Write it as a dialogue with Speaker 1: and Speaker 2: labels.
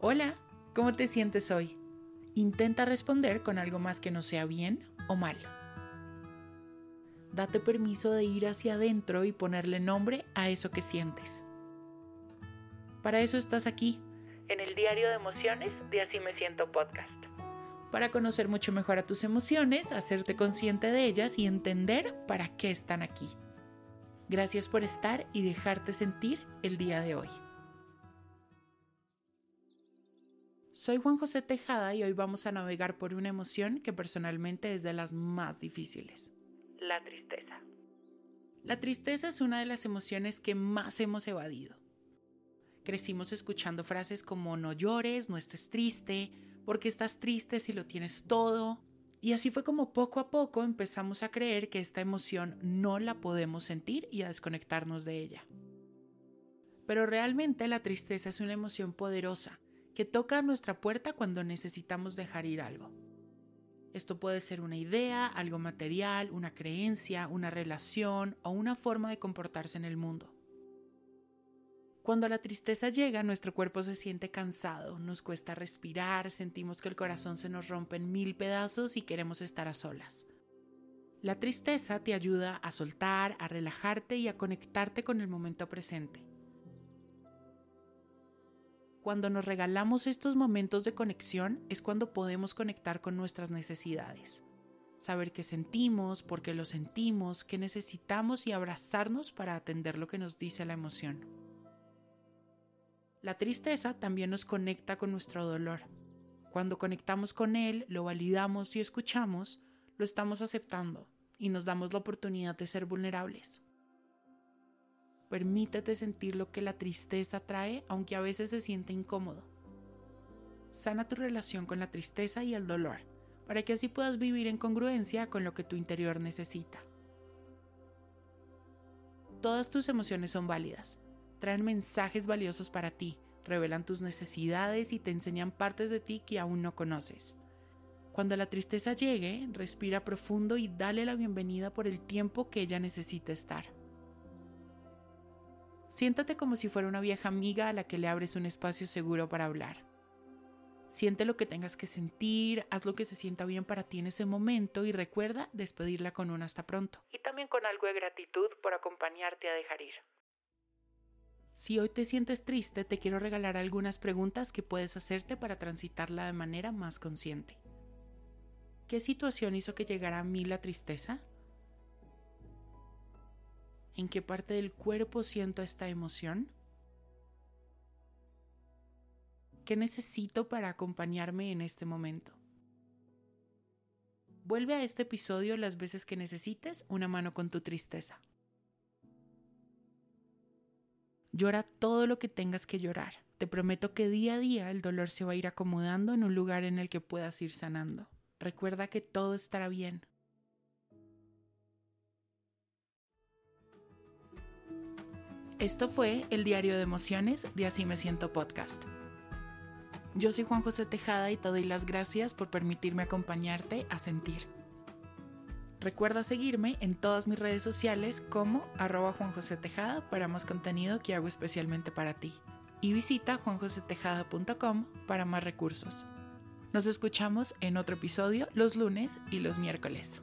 Speaker 1: Hola, ¿cómo te sientes hoy? Intenta responder con algo más que no sea bien o mal. Date permiso de ir hacia adentro y ponerle nombre a eso que sientes. Para eso estás aquí, en el diario de emociones de Así me siento podcast. Para conocer mucho mejor a tus emociones, hacerte consciente de ellas y entender para qué están aquí. Gracias por estar y dejarte sentir el día de hoy. Soy Juan José Tejada y hoy vamos a navegar por una emoción que personalmente es de las más difíciles. La tristeza. La tristeza es una de las emociones que más hemos evadido. Crecimos escuchando frases como no llores, no estés triste, porque estás triste si lo tienes todo. Y así fue como poco a poco empezamos a creer que esta emoción no la podemos sentir y a desconectarnos de ella. Pero realmente la tristeza es una emoción poderosa que toca a nuestra puerta cuando necesitamos dejar ir algo. Esto puede ser una idea, algo material, una creencia, una relación o una forma de comportarse en el mundo. Cuando la tristeza llega, nuestro cuerpo se siente cansado, nos cuesta respirar, sentimos que el corazón se nos rompe en mil pedazos y queremos estar a solas. La tristeza te ayuda a soltar, a relajarte y a conectarte con el momento presente. Cuando nos regalamos estos momentos de conexión es cuando podemos conectar con nuestras necesidades. Saber qué sentimos, por qué lo sentimos, qué necesitamos y abrazarnos para atender lo que nos dice la emoción. La tristeza también nos conecta con nuestro dolor. Cuando conectamos con él, lo validamos y escuchamos, lo estamos aceptando y nos damos la oportunidad de ser vulnerables. Permítete sentir lo que la tristeza trae, aunque a veces se siente incómodo. Sana tu relación con la tristeza y el dolor, para que así puedas vivir en congruencia con lo que tu interior necesita. Todas tus emociones son válidas, traen mensajes valiosos para ti, revelan tus necesidades y te enseñan partes de ti que aún no conoces. Cuando la tristeza llegue, respira profundo y dale la bienvenida por el tiempo que ella necesita estar. Siéntate como si fuera una vieja amiga a la que le abres un espacio seguro para hablar. Siente lo que tengas que sentir, haz lo que se sienta bien para ti en ese momento y recuerda despedirla con un hasta pronto. Y también con algo de gratitud por acompañarte a dejar ir. Si hoy te sientes triste, te quiero regalar algunas preguntas que puedes hacerte para transitarla de manera más consciente. ¿Qué situación hizo que llegara a mí la tristeza? ¿En qué parte del cuerpo siento esta emoción? ¿Qué necesito para acompañarme en este momento? Vuelve a este episodio las veces que necesites una mano con tu tristeza. Llora todo lo que tengas que llorar. Te prometo que día a día el dolor se va a ir acomodando en un lugar en el que puedas ir sanando. Recuerda que todo estará bien. Esto fue el diario de emociones de Así me siento podcast. Yo soy Juan José Tejada y te doy las gracias por permitirme acompañarte a sentir. Recuerda seguirme en todas mis redes sociales como arroba Juan José Tejada para más contenido que hago especialmente para ti. Y visita juanjosetejada.com para más recursos. Nos escuchamos en otro episodio los lunes y los miércoles.